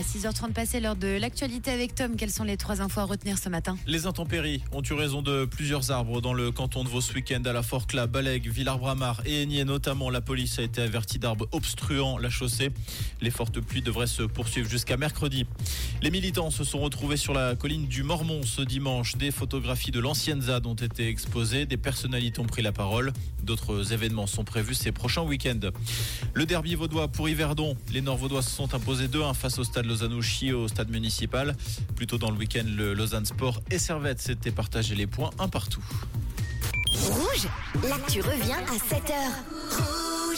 6h30 passé lors de l'actualité avec Tom. Quelles sont les trois infos à retenir ce matin? Les intempéries ont eu raison de plusieurs arbres dans le canton de Vos ce week-end à la Forclaz, Balègue, Villarbramar et Aigné notamment. La police a été avertie d'arbres obstruant la chaussée. Les fortes pluies devraient se poursuivre jusqu'à mercredi. Les militants se sont retrouvés sur la colline du Mormont ce dimanche. Des photographies de l'ancienne ZAD ont été exposées. Des personnalités ont pris la parole. D'autres événements sont prévus ces prochains week-ends. Le derby vaudois pour Yverdon. Les Nord-Vaudois se sont imposés 2-1 face au stade Lausanne-Ouchy au stade municipal. Plus tôt dans le week-end, le Lausanne Sport et Servette s'étaient partagés les points un partout. Rouge, l'actu revient à 7h.